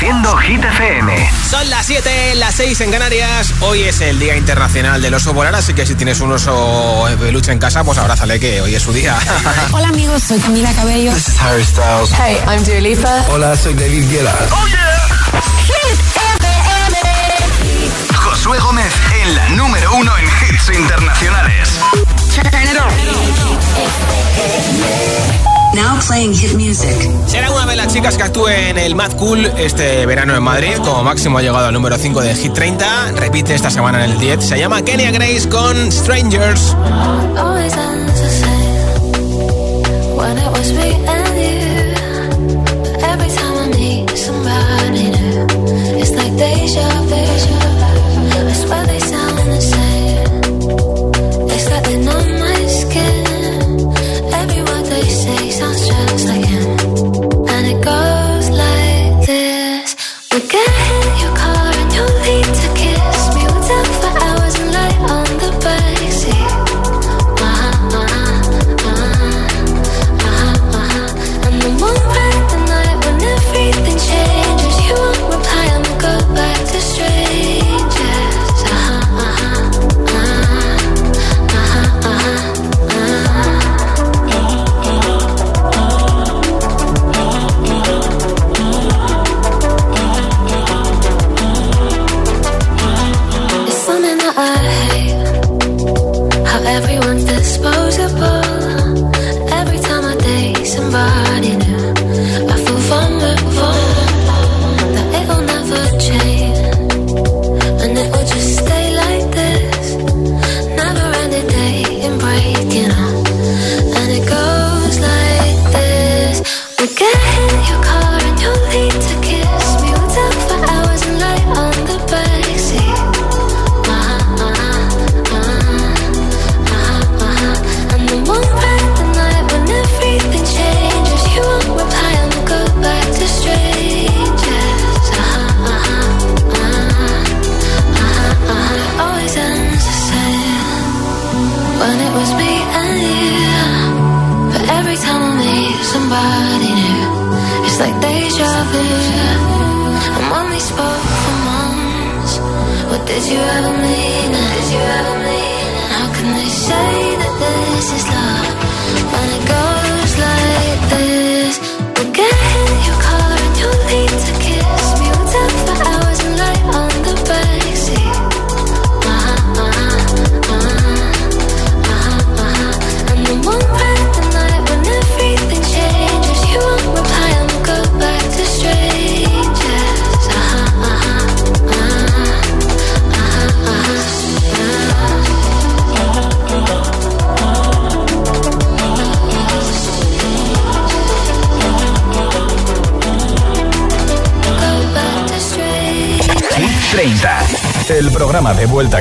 Reproduciendo Hit FM. Son las 7, las 6 en Canarias. Hoy es el Día Internacional del Oso Polar, así que si tienes un oso peluche en casa, pues abrázale que hoy es su día. Hola amigos, soy Camila Cabello. This is Harry Styles. Hey, I'm Dua Lipa. Hola, soy David Guetta. ¡Oh, yeah! Hit FM. Josué Gómez en la número uno en hits internacionales. Now playing hit music. Será una de las chicas que actúe en el Mad Cool este verano en Madrid. Como máximo ha llegado al número 5 de Hit 30. Repite esta semana en el 10. Se llama Kenya Grace con Strangers.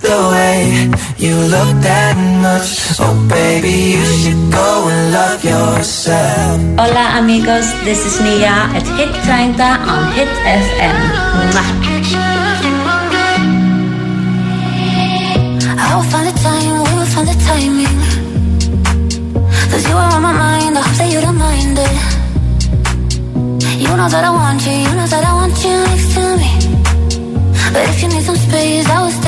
the way you look that much, oh baby, you should go and love yourself. Hola amigos, this is Nia at Hit 30 on Hit FM. Mwah. I will find the time, we will find the timing. Cause you are on my mind, I hope that you don't mind it. You know that I want you, you know that I want you next to me. But if you need some space, I will step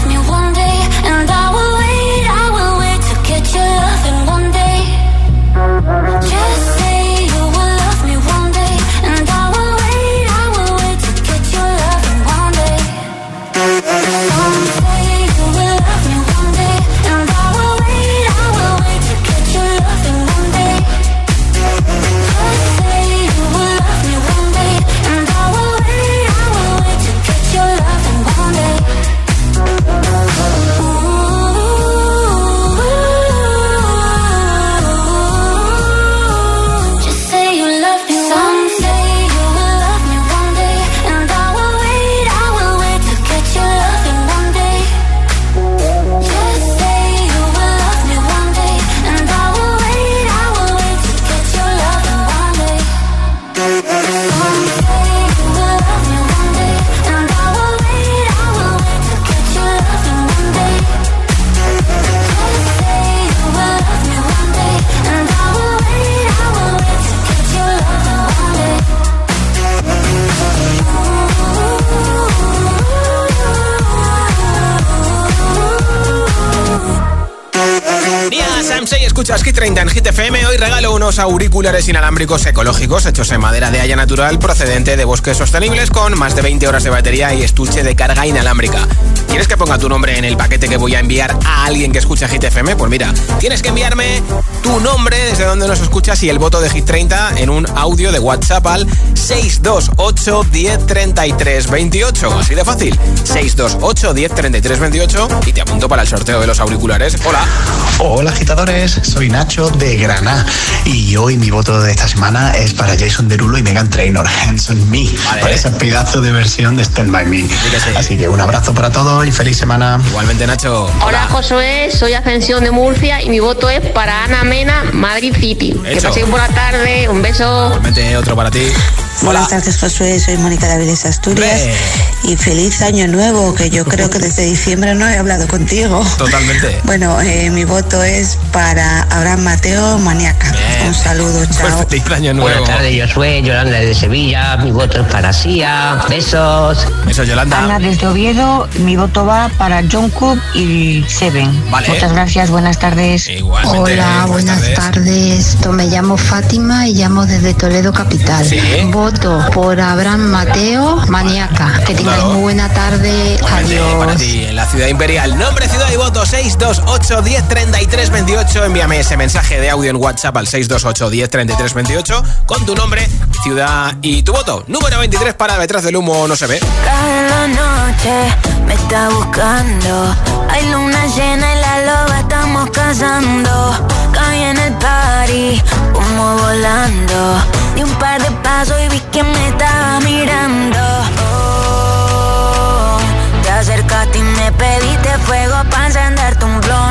escuchas Hit 30 en Hit. Hoy regalo unos auriculares inalámbricos ecológicos hechos en madera de haya natural procedente de bosques sostenibles con más de 20 horas de batería y estuche de carga inalámbrica. ¿Quieres que ponga tu nombre en el paquete que voy a enviar a alguien que escuche Hit FM? Pues mira, tienes que enviarme tu nombre desde donde nos escuchas y el voto de Hit 30 en un audio de WhatsApp al 628 10 33 28. Así de fácil. 628 10 33 28 y te apunto para el sorteo de los auriculares. Hola. Hola agitadores, soy Nacho de Granada y hoy mi voto de esta semana es para Jason Derulo y Megan Trainor, Hands on Me, Vale. para ese pedazo de versión de Stand By Me. que sí. Así que un abrazo para todos y feliz semana. Igualmente, Nacho. Hola Josué, soy Ascensión de Murcia y mi voto es para Ana Mena, Madrid City. Que Hecho. paséis buena tarde, un beso. Igualmente, otro para ti. Buenas tardes, Josué. Soy Mónica de Avilés Asturias. Y feliz año nuevo, que yo creo que desde diciembre no he hablado contigo. Totalmente. Bueno, eh, mi voto es para Abraham Mateo Maniaca. Bien. Un saludo, chao. Pues nuevo. Buenas tardes, yo soy Yolanda de Sevilla, mi voto es para Sia, besos. Eso, Yolanda. Ana desde Oviedo, mi voto va para John Cook y Seven. Vale. Muchas gracias, buenas tardes. Igualmente. Hola, buenas tardes. Yo me llamo Fátima y llamo desde Toledo Capital. Sí. Voto por Abraham Mateo, Maniaca. Que tengáis muy buena tarde. Igualmente, para Adiós. ti, en la ciudad imperial. Nombre, ciudad y voto 628 10 33 28. Envíame ese mensaje de audio en WhatsApp al 628 10 33 28 con tu nombre, ciudad y tu voto. Número 23 para detrás del humo no se ve. Cada noche me está buscando. Hay luna llena y la loba estamos cazando. Caí en el party, humo volando. Di un par de pasos y vi que me estaba mirando. Oh, te acercaste y me pediste fuego para encenderte un blon.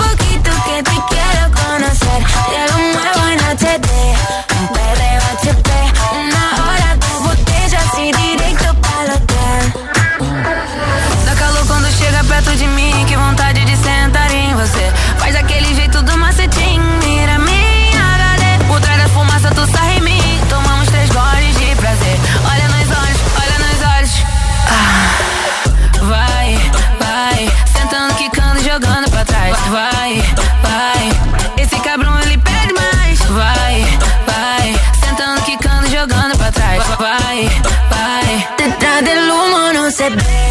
Vai, vai, esse cabrão ele pede mais. Vai, vai, sentando, quicando, jogando pra trás. Vai, vai, detrás del no se ve.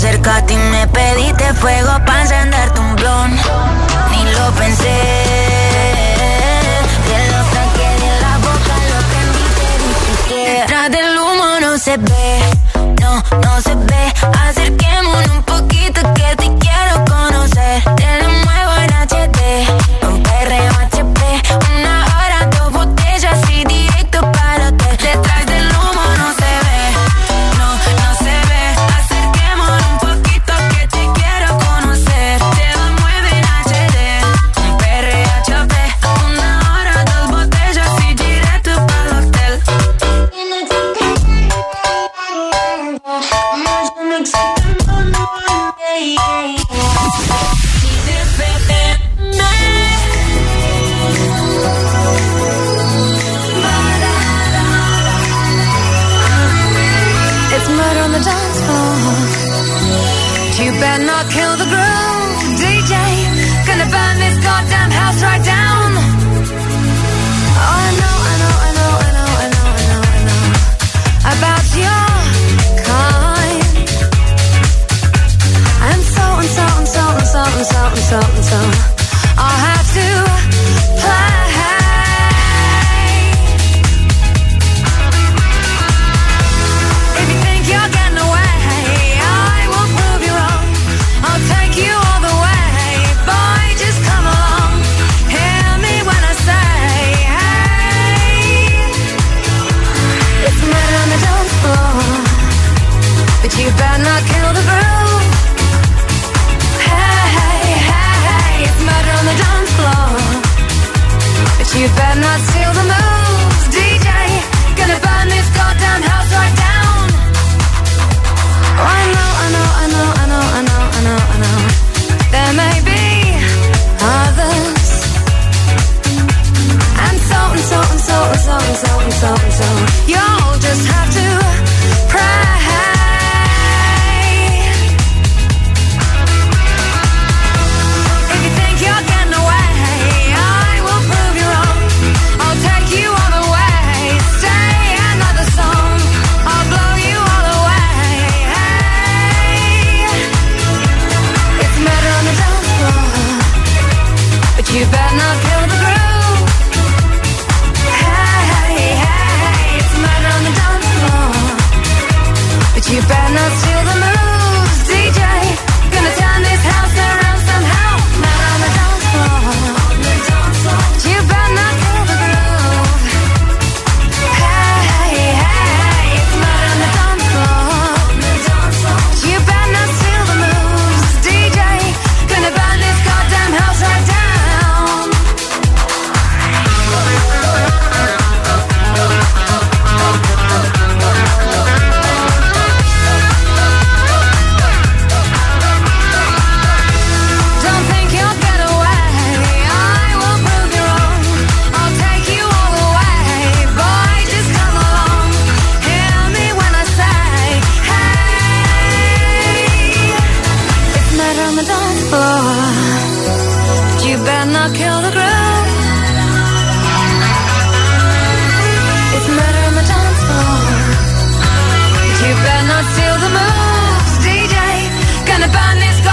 Acercaste y me pediste fuego para encenderte un blon. Ni lo pensé. Te lo saqué de la boca, lo prendí te dije que detrás del humo no se ve. No, no se ve. Acerquémonos un poquito que te quiero conocer.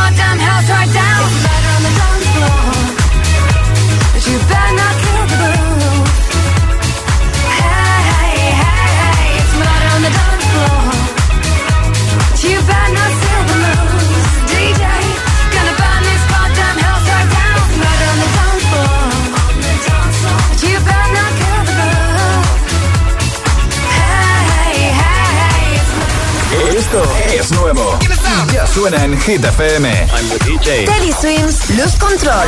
goddamn house right down. suena en Hit FM. I'm the DJ. Teddy Swims, Luz Control.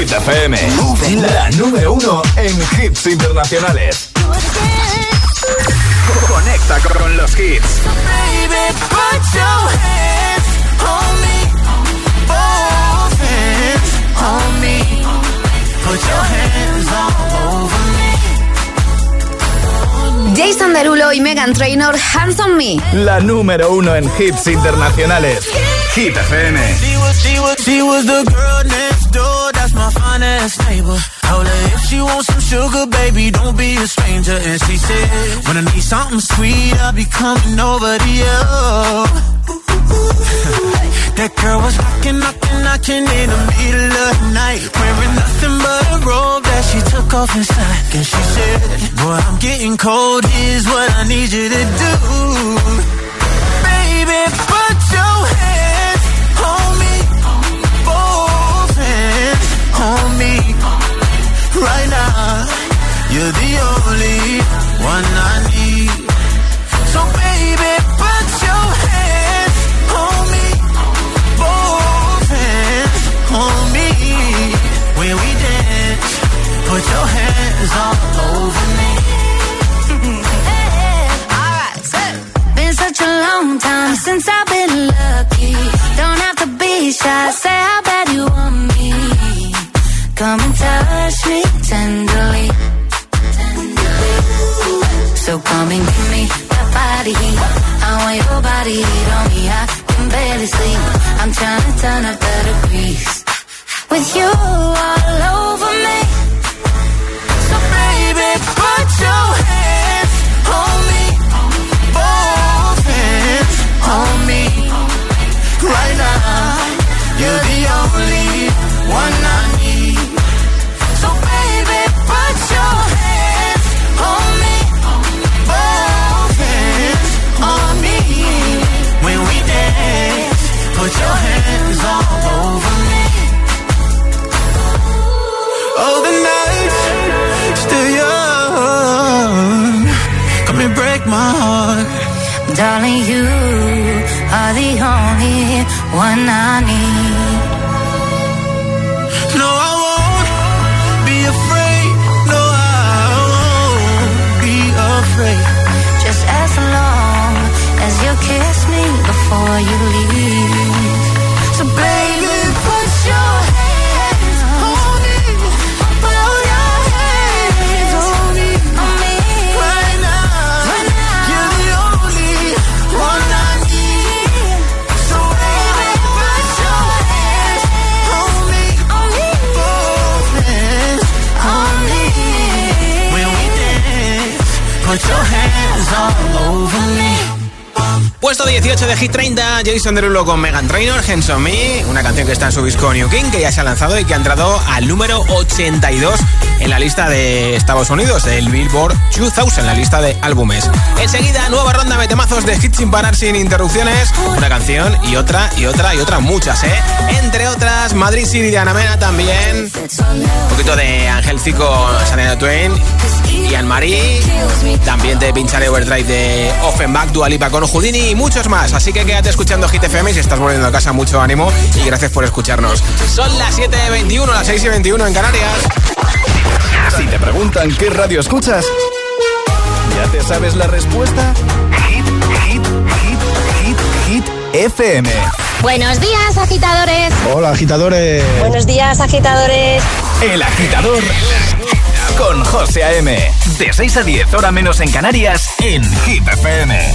Hit FM, la número uno en hits internacionales. Conecta con los hits. Jason Derulo y Megan Trainor, Hands on Me. La número uno en hits internacionales. Hit FM. She was, the girl next. Fine ass neighbor. Told her if she wants some sugar, baby, don't be a stranger. And she said, when I need something sweet, I'll be coming over to you. that girl was rocking, knocking, knocking in the middle of the night. Wearing nothing but a robe that she took off inside. And she said, boy, I'm getting cold, Is what I need you to do. Baby, only one I need. So baby, put your hands on me, both hands on me. When we dance, put your hands all over me. hey, all right, so. Been such a long time since I've heat on me. I can barely sleep. I'm trying to turn up the degrees. With you Puesto 18 de Hit 30, Jason Derulo con Megan Trainor, Hands Me, una canción que está en su disco New King, que ya se ha lanzado y que ha entrado al número 82 en la lista de Estados Unidos, del Billboard 2000, en la lista de álbumes. Enseguida, nueva ronda de temazos de hits sin parar, sin interrupciones, una canción y otra y otra y otra, muchas, ¿eh? Entre otras, Madrid City de Ana Mena también, un poquito de Ángel Cico, Sanena Twain y Anne-Marie. También te pincharé Overdrive de Offenbach, Dualipa con Houdini muchos más. Así que quédate escuchando Hit FM y si estás volviendo a casa, mucho ánimo y gracias por escucharnos. Son las 7.21, las 6.21 en Canarias. Si te preguntan qué radio escuchas, ¿ya te sabes la respuesta? Hit, hit, hit, hit, hit, FM. Buenos días, agitadores. Hola, agitadores. Buenos días, agitadores. El agitador con José A.M. De 6 a 10, hora menos en Canarias, en Hit FM.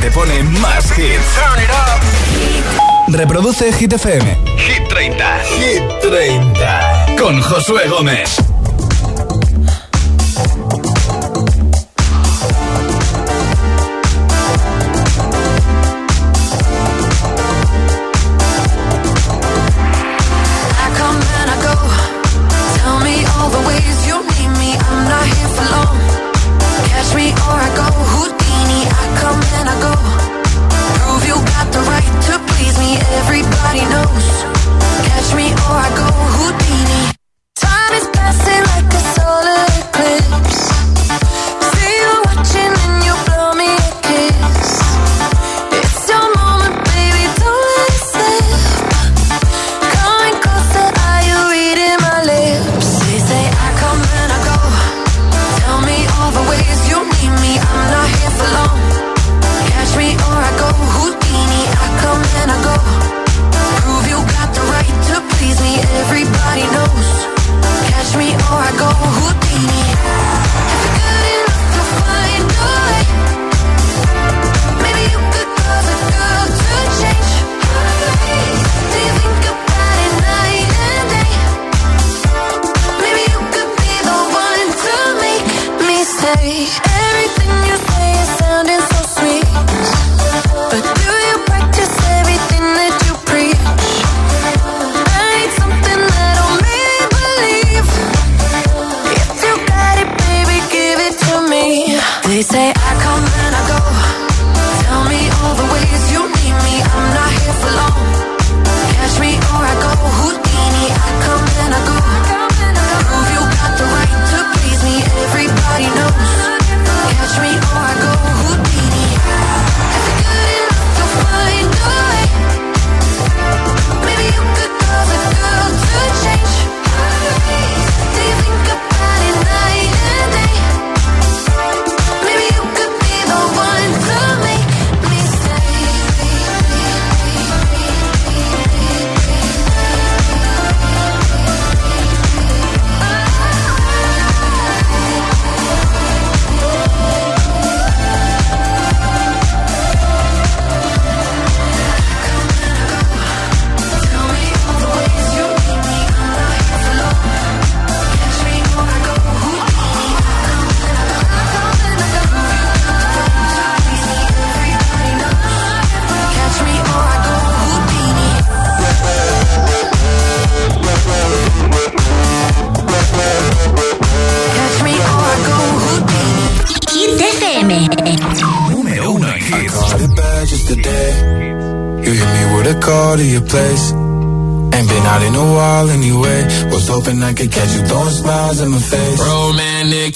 te pone más hits. Reproduce Hit FM. Hit 30. Hit 30. Con Josué Gómez.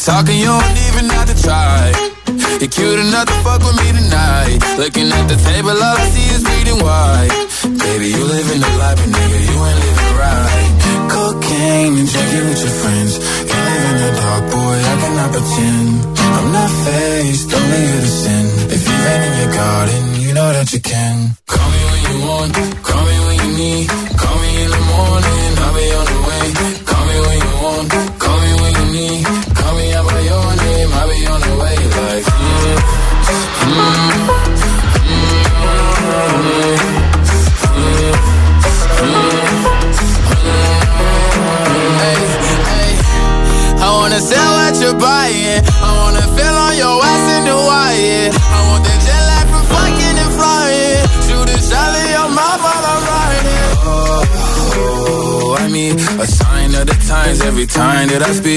talking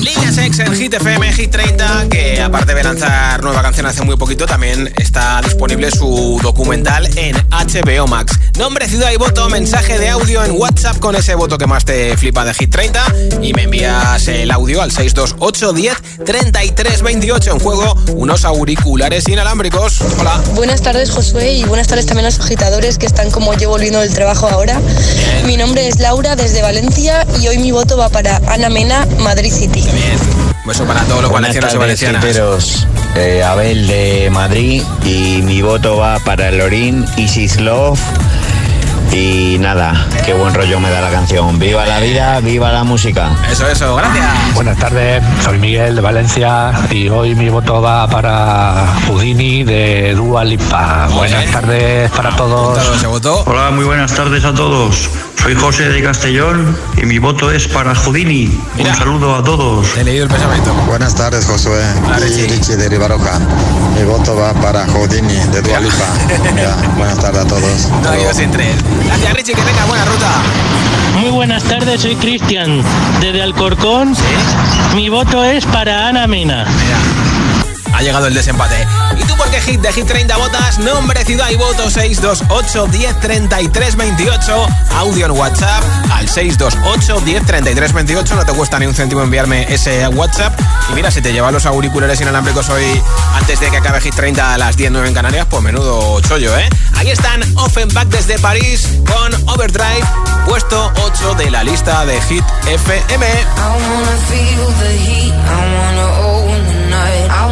Líneas Ex en Hit FM, 30, lanzar nueva canción hace muy poquito, también está disponible su documental en HBO Max. Nombre, ciudad y voto, mensaje de audio en WhatsApp con ese voto que más te flipa de Hit 30 y me envías el audio al 628 10 33 28 en juego unos auriculares inalámbricos. Hola. Buenas tardes, Josué, y buenas tardes también a los agitadores que están como yo volviendo del trabajo ahora. Mi nombre es Laura desde Valencia y hoy mi voto va para Ana Mena, Madrid City. Bien. Beso para todos los valencianos y valencianas. Eh, Abel de Madrid y mi voto va para Lorín, Isis Love y nada, qué buen rollo me da la canción. Viva la vida, viva la música. Eso, eso, gracias. Buenas tardes, soy Miguel de Valencia y hoy mi voto va para Houdini de Dua Lipa. Buenas tardes para todos. Hola, muy buenas tardes a todos. Soy José de Castellón y mi voto es para Houdini. Un saludo a todos. He leído el pensamiento. Buenas tardes, Josué. y Richie de. Mi voto va para Houdini de Dua Lipa. Ya, buenas tardes a todos. No dos sin tres. Gracias, Richie, que tenga buena ruta. Muy buenas tardes, soy Cristian desde Alcorcón. Mi voto es para Ana Mena. Llegado el desempate. ¿Y tú por qué hit de Hit 30 votas? Nombre, ciudad y voto 628 10 33 28. Audio en WhatsApp al 628 10 33 28. No te cuesta ni un céntimo enviarme ese WhatsApp. Y mira, si te llevan los auriculares inalámbricos hoy antes de que acabe Hit 30 a las 10 9 en Canarias, pues menudo chollo, ¿eh? Ahí están Offenbach desde París con Overdrive, puesto 8 de la lista de Hit FM. I wanna feel the heat, I wanna own the night. I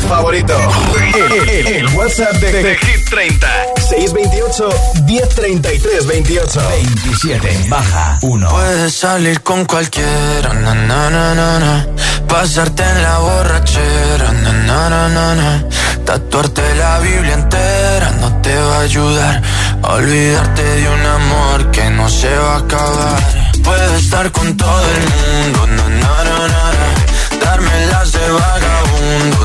Favorito. El, WhatsApp de, de Hit 30. 628 1033 28. 27. Baja 1. Puedes salir con cualquiera, na, na, na, na, pasarte en la borrachera, na, na, na, na, na. tatuarte la Biblia entera no te va a ayudar olvidarte de un amor que no se va a acabar. Puedes estar con todo el mundo, na, na, na, na, darme las de vagabundo,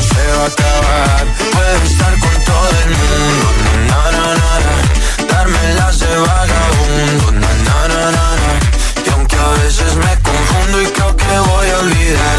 se va a acabar. Puedes estar con todo el mundo, na, na, na. Darme las de vagabundo, na, na, na, na. Y aunque a veces me confundo y creo que voy a olvidar,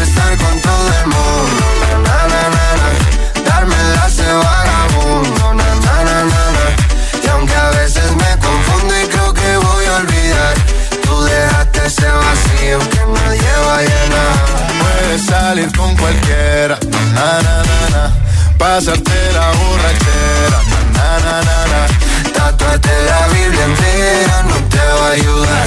Estar con todo el mundo, na, na, na, na. Darme las de vagabundo, na, na, na, na, na. Y aunque a veces me confundo y creo que voy a olvidar, tú dejaste ese vacío que nadie va a llenar. Puedes salir con cualquiera, na, na, na, na. Pasarte la borrachera, na, na, na, na. Tatuarte la Biblia entera no te va a ayudar.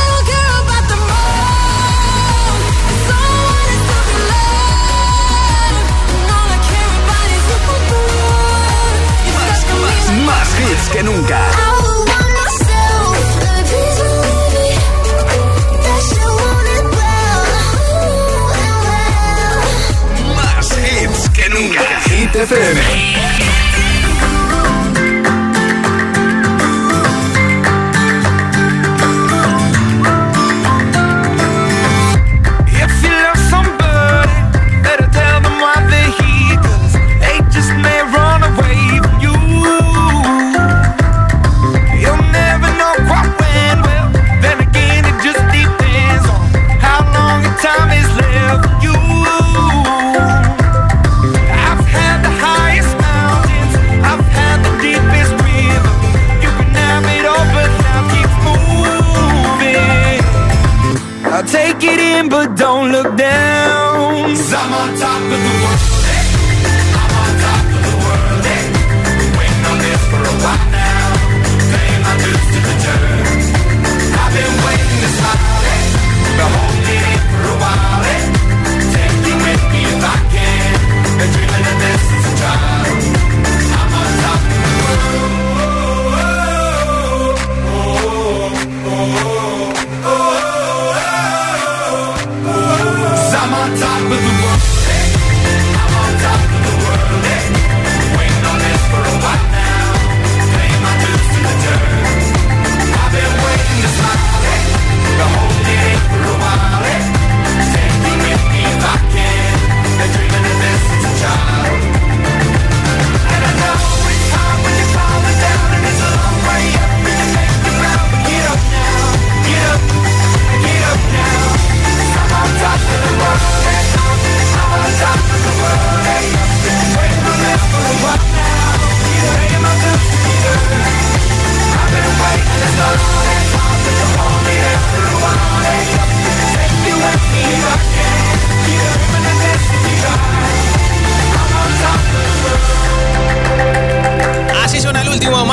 Que nunca. Más hits que nunca. Hit FM.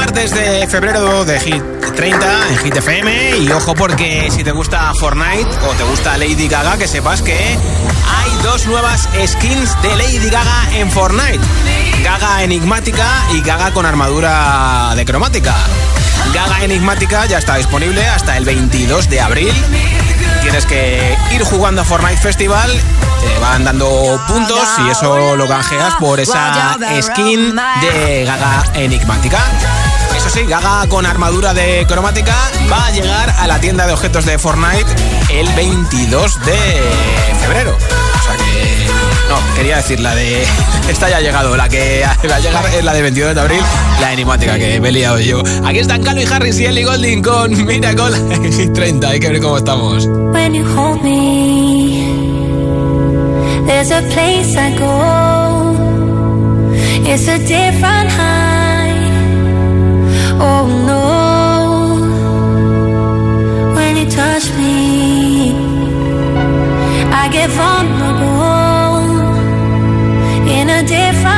Martes de febrero de Hit 30 en Hit FM. Y ojo, porque si te gusta Fortnite o te gusta Lady Gaga, que sepas que hay dos nuevas skins de Lady Gaga en Fortnite: Gaga enigmática y Gaga con armadura de cromática. Gaga enigmática ya está disponible hasta el 22 de abril. Tienes que ir jugando a Fortnite Festival, te van dando puntos y eso lo canjeas por esa skin de Gaga enigmática. Eso sí, Gaga con armadura de cromática va a llegar a la tienda de objetos de Fortnite el 22 de febrero. O sea que... No, quería decir la de... Esta ya ha llegado, la que va a llegar es la de 22 de abril, la enigmática que me he liado yo. Aquí están Calvin Harris y Ellie Golding con Miracle en 30. Hay que ver cómo estamos. When you hold me, there's a place I go. It's a different. Oh no. When you touch me, I get vulnerable in a different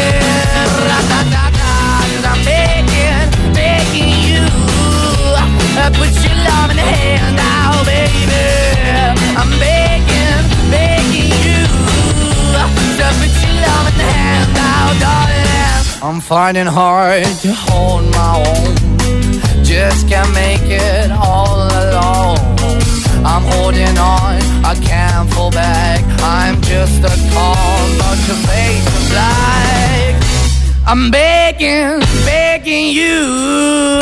put your love in the hand out, baby. I'm begging, begging you. To put your love in the hand out, darling. I'm finding hard to hold my own. Just can't make it all alone. I'm holding on, I can't fall back. I'm just a call, but your face is black. I'm begging, begging you.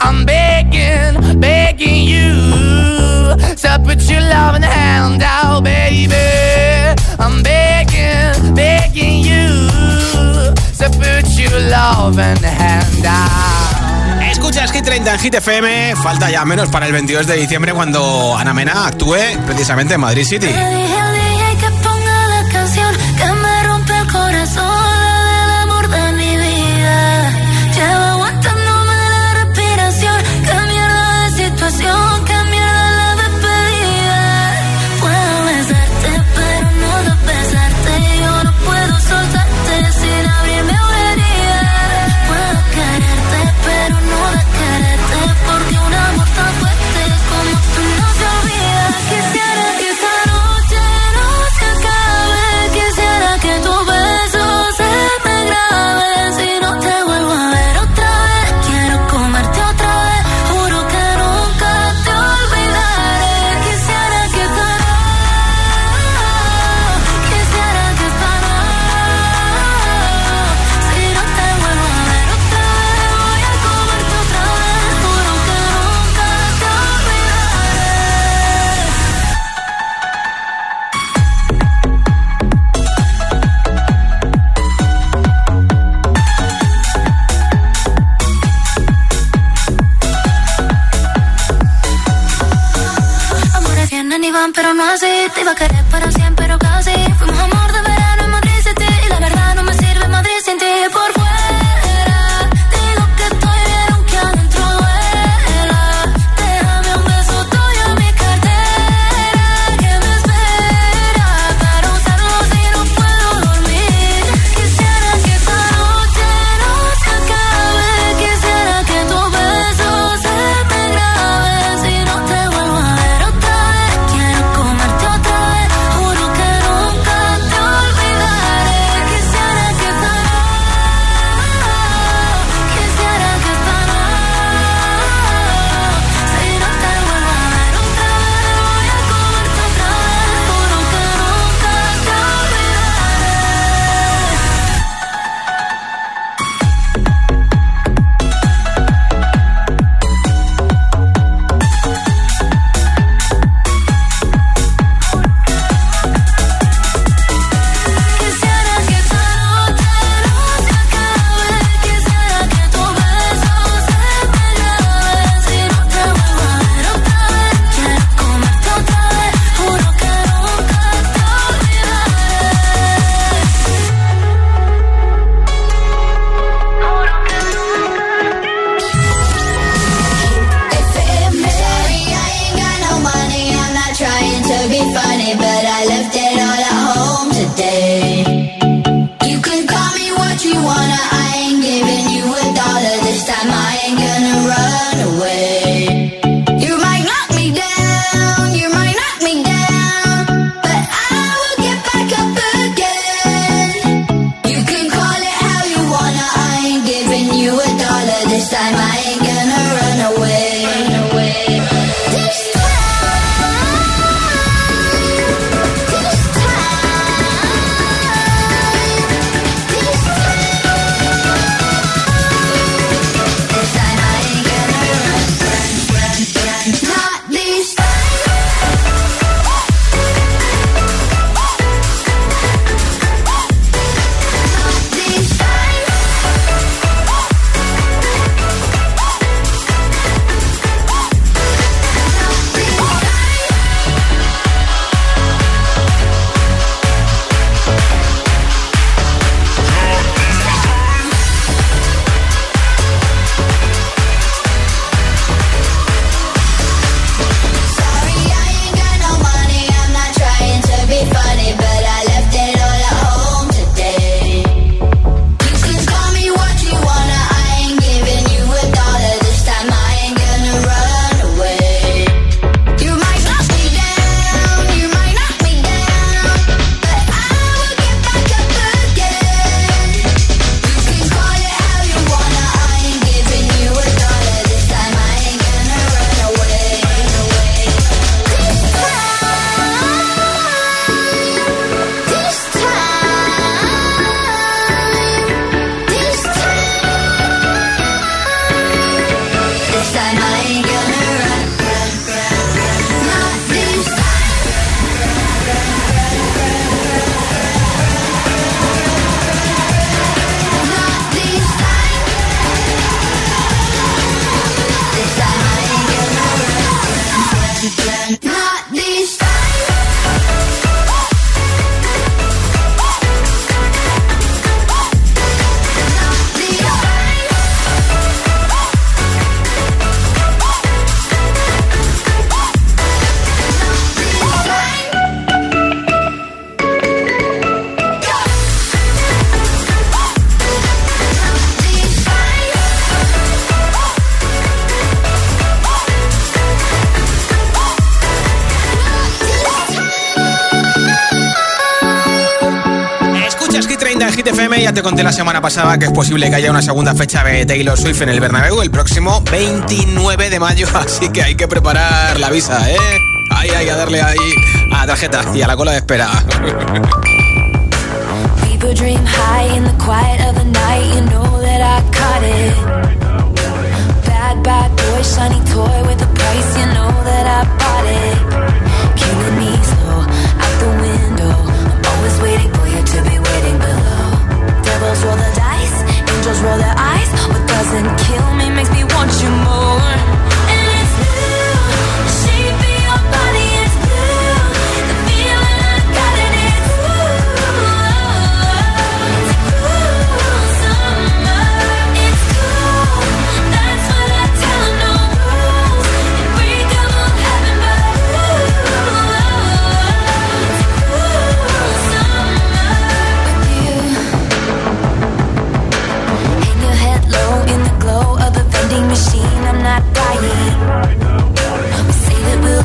I'm begging, begging you to put your love in the hand out, baby. I'm begging, begging you to put your love in the hand out. Escuchas Hit 30 en Hit FM. Falta ya menos para el 22 de diciembre cuando Ana Mena actúe precisamente en Madrid City. No así. Te iba a querer para siempre, Te conté la semana pasada que es posible que haya una segunda fecha de Taylor Swift en el Bernabéu el próximo 29 de mayo. Así que hay que preparar la visa, ¿eh? Ahí hay que darle ahí a tarjeta y a la cola de espera. Bad, boy, shiny toy with a price. You know that I bought it. Roll their eyes. What doesn't kill me